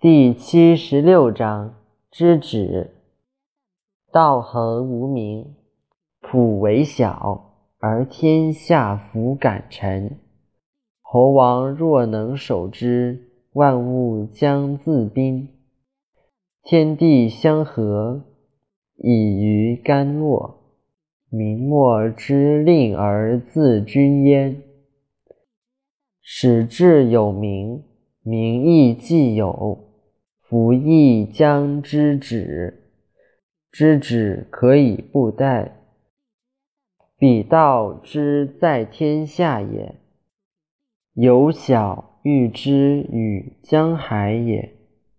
第七十六章知止。道恒无名，朴为小，而天下弗敢臣。侯王若能守之，万物将自宾。天地相合，以于干沃。民莫之令而自君焉。始至有名，名亦既有。夫亦将知止，知止可以不殆。彼道之在天下也，由小欲之与江海也。